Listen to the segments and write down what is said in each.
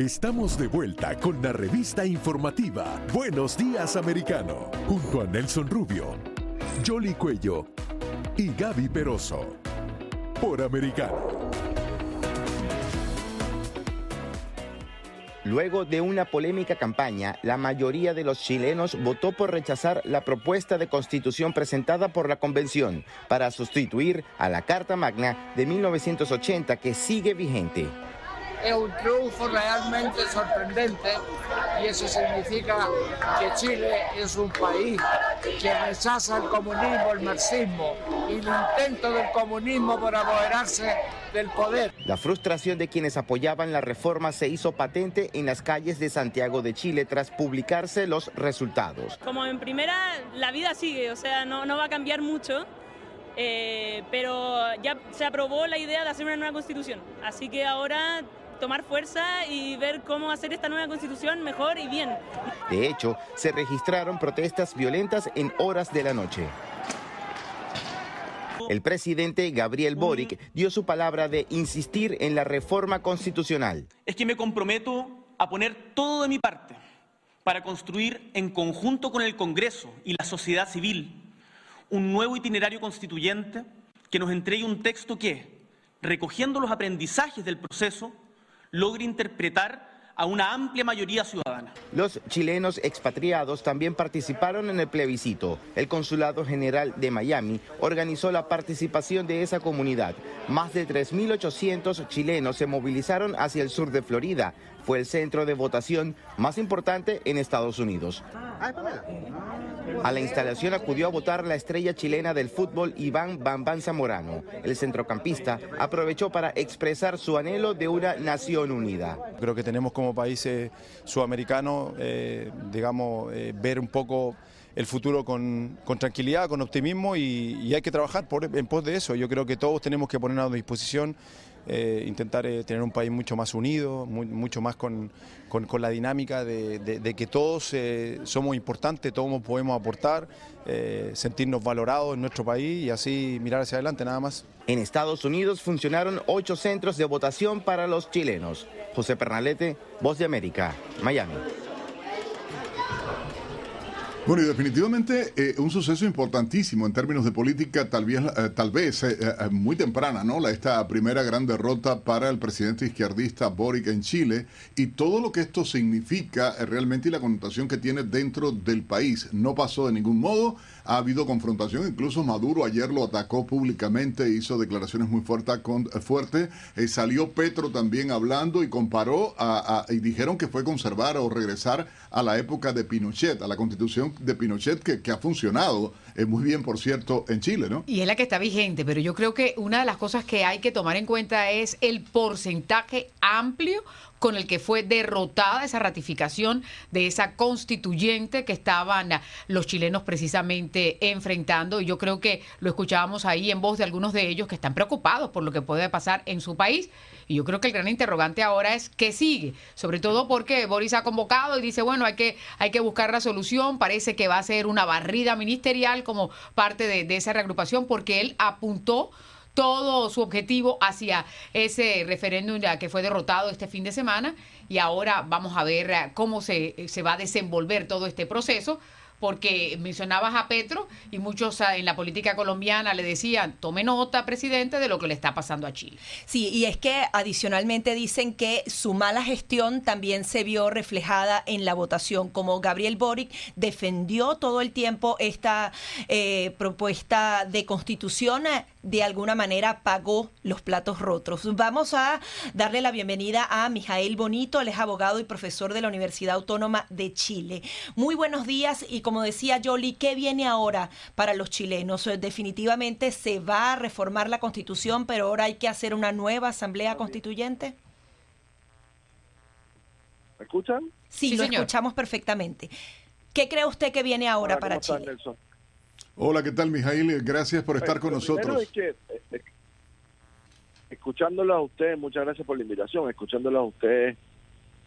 Estamos de vuelta con la revista informativa Buenos Días Americano, junto a Nelson Rubio, Jolly Cuello y Gaby Peroso. Por Americano. Luego de una polémica campaña, la mayoría de los chilenos votó por rechazar la propuesta de constitución presentada por la convención para sustituir a la Carta Magna de 1980 que sigue vigente es un triunfo realmente sorprendente y eso significa que Chile es un país que rechaza el comunismo, el marxismo y el intento del comunismo por apoderarse del poder. La frustración de quienes apoyaban la reforma se hizo patente en las calles de Santiago de Chile tras publicarse los resultados. Como en primera, la vida sigue, o sea, no, no va a cambiar mucho. Eh, pero ya se aprobó la idea de hacer una nueva constitución. Así que ahora tomar fuerza y ver cómo hacer esta nueva constitución mejor y bien. De hecho, se registraron protestas violentas en horas de la noche. El presidente Gabriel Boric dio su palabra de insistir en la reforma constitucional. Es que me comprometo a poner todo de mi parte para construir en conjunto con el Congreso y la sociedad civil un nuevo itinerario constituyente que nos entregue un texto que, recogiendo los aprendizajes del proceso, logre interpretar a una amplia mayoría ciudadana. Los chilenos expatriados también participaron en el plebiscito. El Consulado General de Miami organizó la participación de esa comunidad. Más de 3.800 chilenos se movilizaron hacia el sur de Florida. Fue el centro de votación más importante en Estados Unidos. A la instalación acudió a votar la estrella chilena del fútbol Iván Bambán Zamorano. El centrocampista aprovechó para expresar su anhelo de una nación unida. Creo que tenemos como países sudamericanos, eh, digamos, eh, ver un poco el futuro con, tranquilidad, con optimismo y, hay que trabajar en pos de eso. Yo creo que todos tenemos que ponernos a disposición eh, intentar eh, tener un país mucho más unido, mucho más con, la dinámica de, que todos eh, somos importantes, todos podemos aportar, sentirnos valorados en nuestro país y así mirar hacia adelante nada más. En Estados Unidos funcionaron ocho centros de votación para los chilenos. José Pernalete, Voz de América, Miami. Bueno, y definitivamente eh, un suceso importantísimo en términos de política, tal vez, eh, tal vez eh, muy temprana, ¿no? La, esta primera gran derrota para el presidente izquierdista Boric en Chile y todo lo que esto significa realmente y la connotación que tiene dentro del país. No pasó de ningún modo, ha habido confrontación, incluso Maduro ayer lo atacó públicamente, hizo declaraciones muy fuertes, con, fuerte, salió Petro también hablando y comparó y dijeron que fue conservar o regresar a la época de Pinochet, a la constitución de Pinochet que, que ha funcionado eh, muy bien, por cierto, en Chile, ¿no? Y es la que está vigente, pero yo creo que una de las cosas que hay que tomar en cuenta es el porcentaje amplio con el que fue derrotada esa ratificación de esa constituyente que estaban los chilenos precisamente enfrentando. Y yo creo que lo escuchábamos ahí en voz de algunos de ellos que están preocupados por lo que puede pasar en su país. Y yo creo que el gran interrogante ahora es qué sigue, sobre todo porque Boris ha convocado y dice, bueno, hay que, hay que buscar la solución, parece que va a ser una barrida ministerial como parte de, de esa reagrupación, porque él apuntó todo su objetivo hacia ese referéndum ya que fue derrotado este fin de semana y ahora vamos a ver eh, cómo se, se va a desenvolver todo este proceso porque mencionabas a Petro y muchos ah, en la política colombiana le decían, tome nota, presidente, de lo que le está pasando a Chile. Sí, y es que adicionalmente dicen que su mala gestión también se vio reflejada en la votación, como Gabriel Boric defendió todo el tiempo esta eh, propuesta de constitución de alguna manera pagó los platos rotos. Vamos a darle la bienvenida a Mijael Bonito, él es abogado y profesor de la Universidad Autónoma de Chile. Muy buenos días y como decía Yoli, ¿qué viene ahora para los chilenos? Definitivamente se va a reformar la constitución, pero ahora hay que hacer una nueva asamblea constituyente. ¿Me escuchan? Sí, lo escuchamos perfectamente. ¿Qué cree usted que viene ahora para Chile? Hola, ¿qué tal, Mijail? Gracias por estar con nosotros. Es que, eh, eh, escuchándolo a ustedes, muchas gracias por la invitación, escuchándolo a ustedes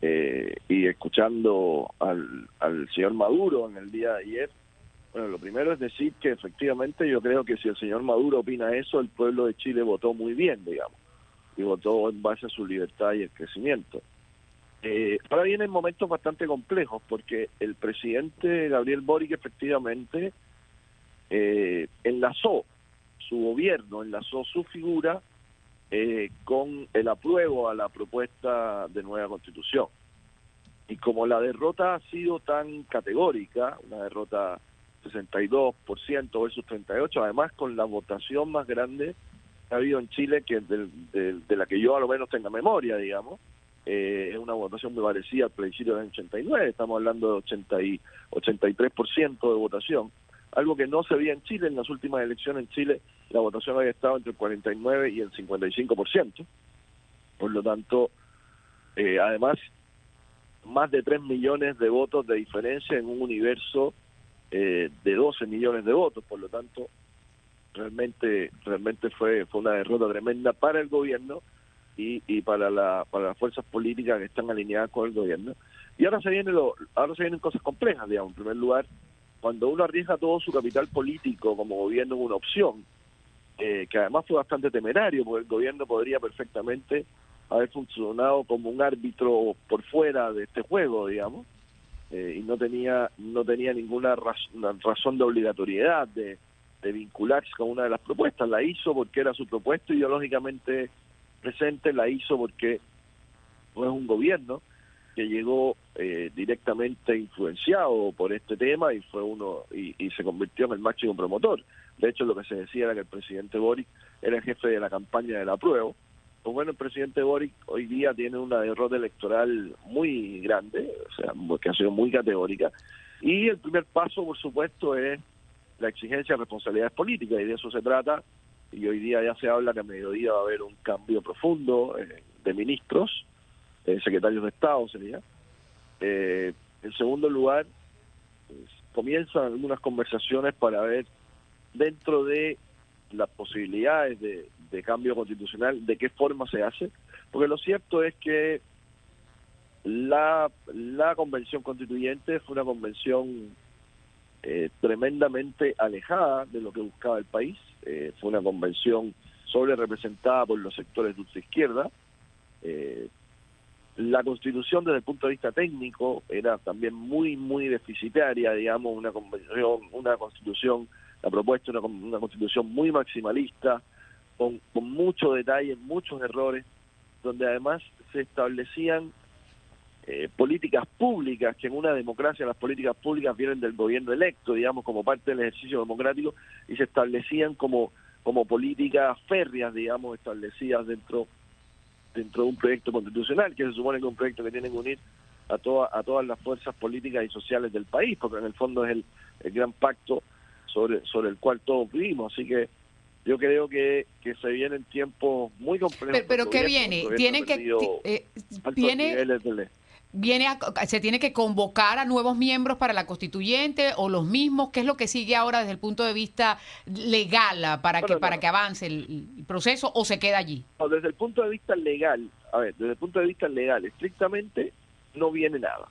eh, y escuchando al, al señor Maduro en el día de ayer, bueno, lo primero es decir que efectivamente yo creo que si el señor Maduro opina eso, el pueblo de Chile votó muy bien, digamos, y votó en base a su libertad y el crecimiento. Eh, ahora vienen momentos bastante complejos porque el presidente Gabriel Boric efectivamente eh, enlazó su gobierno, enlazó su figura eh, con el apruebo a la propuesta de nueva constitución. Y como la derrota ha sido tan categórica, una derrota 62% versus 38%, además con la votación más grande que ha habido en Chile, que de, la que yo a lo menos tenga memoria, digamos, eh, es una votación muy parecida al plebiscito del 89, estamos hablando de 80 y 83% de votación, algo que no se veía en Chile, en las últimas elecciones en Chile la votación había estado entre el 49 y el 55%, por lo tanto, eh, además, más de 3 millones de votos de diferencia en un universo eh, de 12 millones de votos, por lo tanto, realmente realmente fue fue una derrota tremenda para el gobierno y, y para, la, para las fuerzas políticas que están alineadas con el gobierno. Y ahora se, viene lo, ahora se vienen cosas complejas, digamos. En primer lugar, cuando uno arriesga todo su capital político como gobierno en una opción, eh, que además fue bastante temerario, porque el gobierno podría perfectamente haber funcionado como un árbitro por fuera de este juego, digamos, eh, y no tenía no tenía ninguna razón de obligatoriedad de vincularse con una de las propuestas. La hizo porque era su propuesta ideológicamente presente la hizo porque no es un gobierno que llegó eh, directamente influenciado por este tema y fue uno y, se convirtió en el máximo promotor. De hecho, lo que se decía era que el presidente Boric era el jefe de la campaña de la prueba. Pues bueno, el presidente Boric hoy día tiene una derrota electoral muy grande, o sea, que ha sido muy categórica. Y el primer paso, por supuesto, es la exigencia de responsabilidades políticas, y de eso se trata y hoy día ya se habla que a mediodía va a haber un cambio profundo eh, de ministros, eh, secretarios de Estado sería. Eh, en segundo lugar, pues, comienzan algunas conversaciones para ver dentro de las posibilidades de, de cambio constitucional, de qué forma se hace, porque lo cierto es que la, la convención constituyente fue una convención eh, tremendamente alejada de lo que buscaba el país. Eh, fue una convención sobre representada por los sectores de izquierda. Eh, la constitución desde el punto de vista técnico era también muy, muy deficitaria, digamos, una una constitución, la propuesta una, una constitución muy maximalista, con, con mucho detalle, muchos errores, donde además se establecían eh, políticas públicas, que en una democracia las políticas públicas vienen del gobierno electo, digamos, como parte del ejercicio democrático, y se establecían como, como políticas férreas, digamos, establecidas dentro, dentro de un proyecto constitucional, que se supone que es un proyecto que tiene que unir a, toda, a todas las fuerzas políticas y sociales del país, porque en el fondo es el, el gran pacto sobre, sobre el cual todos vivimos. Así que yo creo que, que se vienen tiempos muy complejos. Pero, ¿qué viene? Tienen que... Eh, viene viene se tiene que convocar a nuevos miembros para la constituyente o los mismos qué es lo que sigue ahora desde el punto de vista legal ah, para que para que avance el, proceso o se queda allí desde el punto de vista legal a ver desde el punto de vista legal estrictamente no viene nada.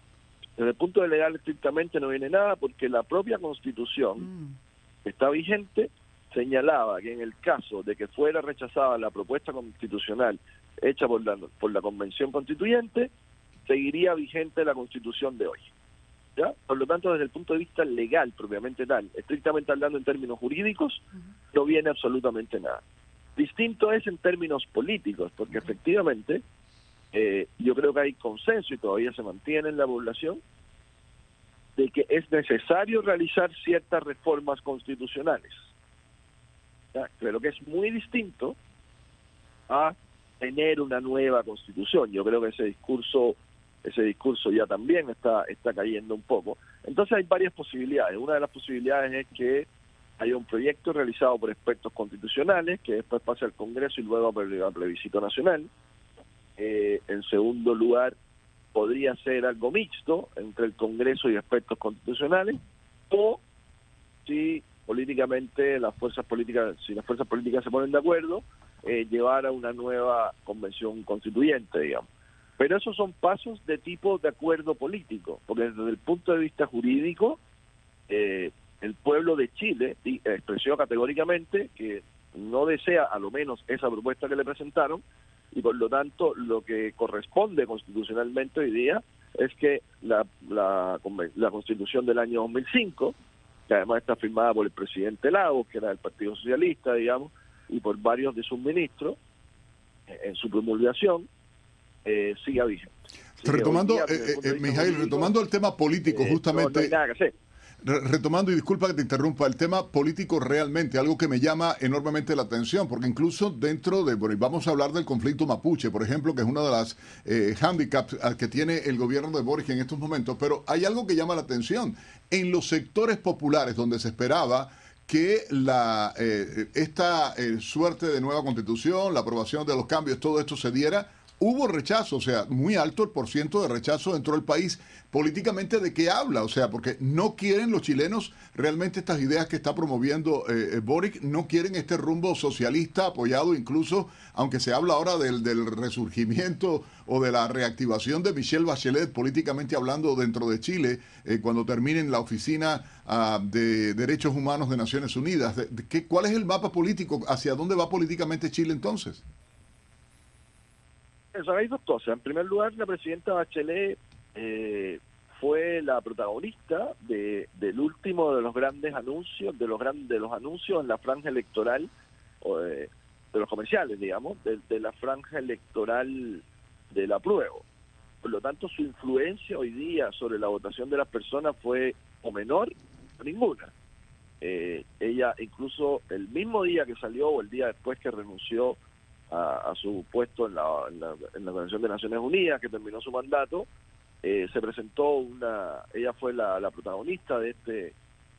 Desde el punto de legal estrictamente no viene nada porque la propia constitución mm. está vigente señalaba que en el caso de que fuera rechazada la propuesta constitucional hecha por la por la convención constituyente seguiría vigente la constitución de hoy. ¿ya? Por lo tanto, desde el punto de vista legal, propiamente tal, estrictamente hablando en términos jurídicos, no viene absolutamente nada. Distinto es en términos políticos, porque efectivamente eh, yo creo que hay consenso y todavía se mantiene en la población de que es necesario realizar ciertas reformas constitucionales. Creo que es muy distinto a tener una nueva constitución. Yo creo que ese discurso ese discurso ya también está está cayendo un poco. Entonces hay varias posibilidades. Una de las posibilidades es que haya un proyecto realizado por expertos constitucionales que después pase al Congreso y luego al plebiscito nacional. Eh, en segundo lugar, podría ser algo mixto entre el Congreso y expertos constitucionales o si políticamente las fuerzas políticas, si las fuerzas políticas se ponen de acuerdo, eh, llevar a una nueva convención constituyente, digamos. Pero esos son pasos de tipo de acuerdo político, porque desde el punto de vista jurídico, eh, el pueblo de Chile expresó categóricamente que no desea a lo menos esa propuesta que le presentaron y por lo tanto lo que corresponde constitucionalmente hoy día es que la, la, la constitución del año 2005, que además está firmada por el presidente Lagos, que era del Partido Socialista, digamos, y por varios de sus ministros, eh, en su promulgación, eh, siga vigente. retomando, eh, eh retomando el tema político, justamente. Retomando, y disculpa que te interrumpa, el tema político realmente, algo que me llama enormemente la atención, porque incluso dentro de, bueno, vamos a hablar del conflicto mapuche, por ejemplo, que es una de las eh, handicaps que tiene el gobierno de Boris en estos momentos, pero hay algo que llama la atención. En los sectores populares donde se esperaba que la, esta suerte de nueva constitución, la aprobación de los cambios, todo esto se diera, hubo rechazo, o sea, muy alto el porciento de rechazo dentro del país. Políticamente, ¿de qué habla? O sea, porque no quieren los chilenos realmente estas ideas que está promoviendo eh, eh, Boric, no quieren este rumbo socialista apoyado incluso, aunque se habla ahora del, resurgimiento o de la reactivación de Michelle Bachelet, políticamente hablando dentro de Chile, eh, cuando terminen la oficina ah, de Derechos Humanos de Naciones Unidas. ¿qué, ¿Cuál es el mapa político? ¿Hacia dónde va políticamente Chile entonces? Eso, hay dos. En primer lugar, la presidenta Bachelet eh, fue la protagonista de, del último de los grandes anuncios, de los grandes de los anuncios en la franja electoral, de, los comerciales, digamos, de, la franja electoral de la prueba. Por lo tanto, su influencia hoy día sobre la votación de las personas fue o menor o ninguna. Eh, ella incluso el mismo día que salió o el día después que renunció a, su puesto en la, en, la, Organización de Naciones Unidas, que terminó su mandato, eh, se presentó una, ella fue la, protagonista de este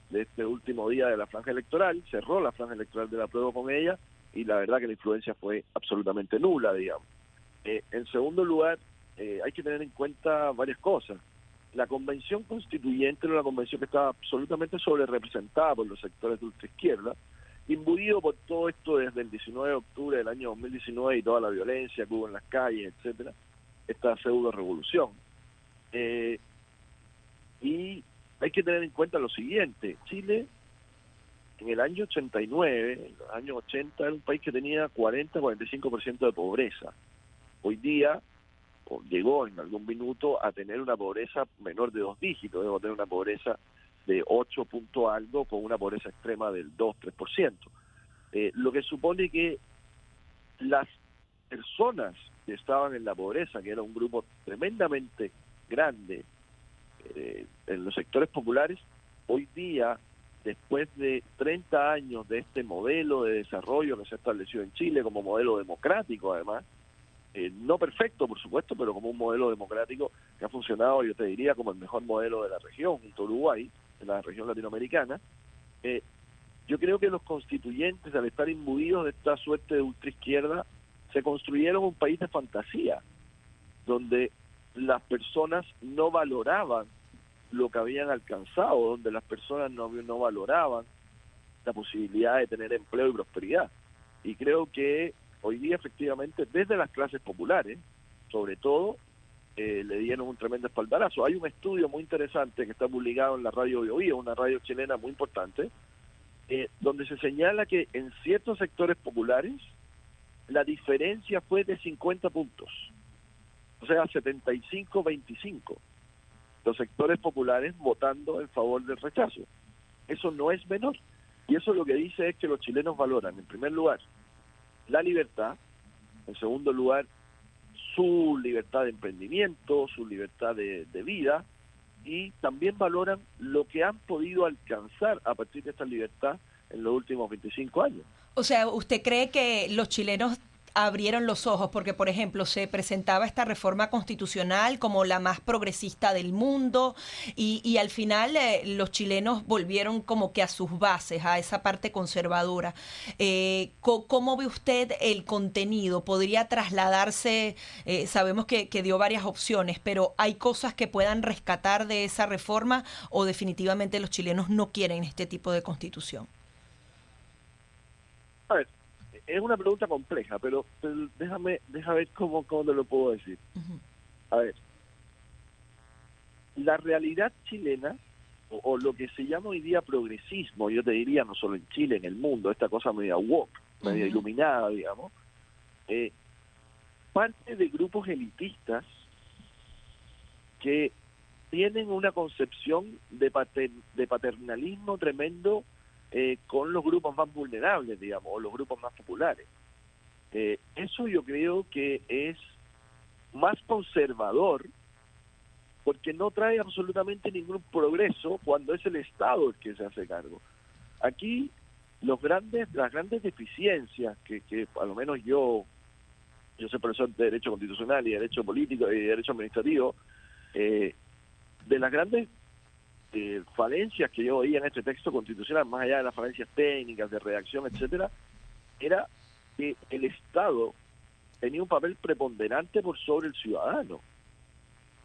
de este último día de la franja electoral, cerró la franja electoral de la prueba con ella y la verdad que la influencia fue absolutamente nula, digamos. Eh, en segundo lugar, eh, hay que tener en cuenta varias cosas. La convención constituyente era una convención que estaba absolutamente sobre representada por los sectores de ultraizquierda, imbuido por todo esto desde el 19 de octubre del año 2019 y toda la violencia que hubo en las calles, etcétera, esta pseudo revolución. Eh, y hay que tener en cuenta lo siguiente, Chile en el año 89, en los años 80 era un país que tenía 40-45% de pobreza. Hoy día llegó en algún minuto a tener una pobreza menor de dos dígitos, debo tener una pobreza de 8 punto algo con una pobreza extrema del 2-3%. Eh, lo que supone que las personas que estaban en la pobreza, que era un grupo tremendamente grande eh, en los sectores populares, hoy día, después de 30 años de este modelo de desarrollo que se estableció en Chile como modelo democrático además, eh, no perfecto por supuesto, pero como un modelo democrático que ha funcionado, yo te diría, como el mejor modelo de la región, junto a Uruguay, en la región latinoamericana, eh, yo creo que los constituyentes, al estar imbuidos de esta suerte de ultraizquierda, se construyeron un país de fantasía, donde las personas no valoraban lo que habían alcanzado, donde las personas no, no valoraban la posibilidad de tener empleo y prosperidad. Y creo que hoy día efectivamente desde las clases populares, sobre todo, eh, le dieron un tremendo espaldarazo. Hay un estudio muy interesante que está publicado en la radio Bio, una radio chilena muy importante, eh, donde se señala que en ciertos sectores populares la diferencia fue de 50 puntos, o sea, 75-25. Los sectores populares votando en favor del rechazo. Eso no es menor. Y eso lo que dice es que los chilenos valoran, en primer lugar, la libertad, en segundo lugar, su libertad de emprendimiento, su libertad de, vida y también valoran lo que han podido alcanzar a partir de esta libertad en los últimos 25 años. O sea, ¿usted cree que los chilenos abrieron los ojos, porque por ejemplo se presentaba esta reforma constitucional como la más progresista del mundo y, al final eh, los chilenos volvieron como que a sus bases, a esa parte conservadora. Eh, ¿Cómo ve usted el contenido? ¿Podría trasladarse? Eh, sabemos que, que dio varias opciones, pero ¿hay cosas que puedan rescatar de esa reforma o definitivamente los chilenos no quieren este tipo de constitución? Es una pregunta compleja, pero, déjame, déjame ver cómo, cómo te lo puedo decir. A ver, la realidad chilena, o, lo que se llama hoy día progresismo, yo te diría no solo en Chile, en el mundo, esta cosa media woke, media iluminada, digamos, eh, parte de grupos elitistas que tienen una concepción de, de paternalismo tremendo eh, con los grupos más vulnerables, digamos, o los grupos más populares. Eh, eso yo creo que es más conservador porque no trae absolutamente ningún progreso cuando es el Estado el que se hace cargo. Aquí los grandes, las grandes deficiencias que, que a menos yo, yo soy profesor de Derecho Constitucional y Derecho Político y Derecho Administrativo, eh, de las grandes eh, falencias que yo veía en este texto constitucional, más allá de las falencias técnicas, de redacción, etcétera, era que el Estado tenía un papel preponderante por sobre el ciudadano.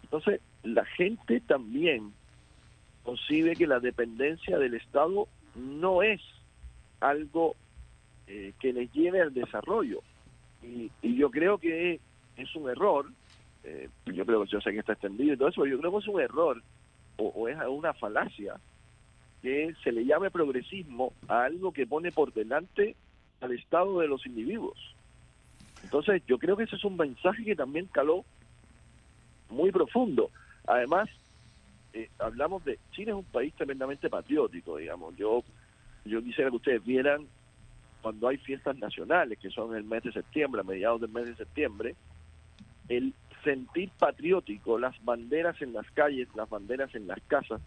Entonces, la gente también concibe que la dependencia del Estado no es algo eh, que les lleve al desarrollo. Y, yo creo que es un error, eh, yo creo que yo sé que está extendido y todo eso, pero yo creo que es un error o, es una falacia que se le llame progresismo a algo que pone por delante al estado de los individuos. Entonces, yo creo que ese es un mensaje que también caló muy profundo. Además, eh, hablamos de Chile es un país tremendamente patriótico, digamos. Yo yo quisiera que ustedes vieran cuando hay fiestas nacionales, que son el mes de septiembre, a mediados del mes de septiembre, el sentir patriótico, las banderas en las calles, las banderas en las casas,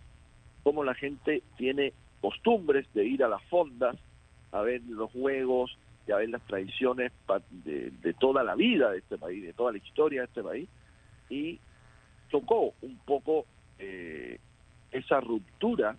como la gente tiene costumbres de ir a las fondas a ver los juegos y a ver las tradiciones de, toda la vida de este país, de toda la historia de este país, y tocó un poco eh, esa ruptura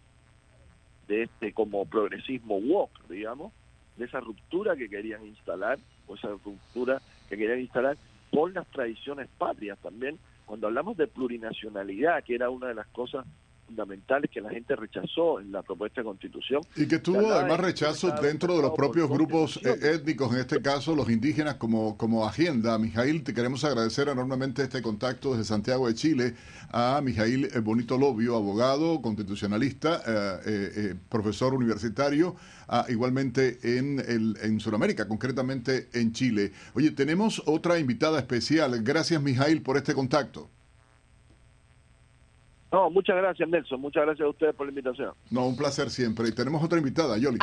de este como progresismo woke, digamos, de esa ruptura que querían instalar, o esa ruptura que querían instalar con las tradiciones patrias también. Cuando hablamos de plurinacionalidad, que era una de las cosas fundamentales que la gente rechazó en la propuesta de constitución. Y que tuvo además rechazo dentro de los propios grupos eh, étnicos, en este caso los indígenas como, como agenda. Mijail, te queremos agradecer enormemente este contacto desde Santiago de Chile a Mijail eh, Bonito Lobio, abogado, constitucionalista, eh, profesor universitario, igualmente en, el, en Sudamérica, concretamente en Chile. Oye, tenemos otra invitada especial. Gracias, Mijail, por este contacto. No, muchas gracias, Nelson. Muchas gracias a ustedes por la invitación. No, un placer siempre. Y tenemos otra invitada, Yoli.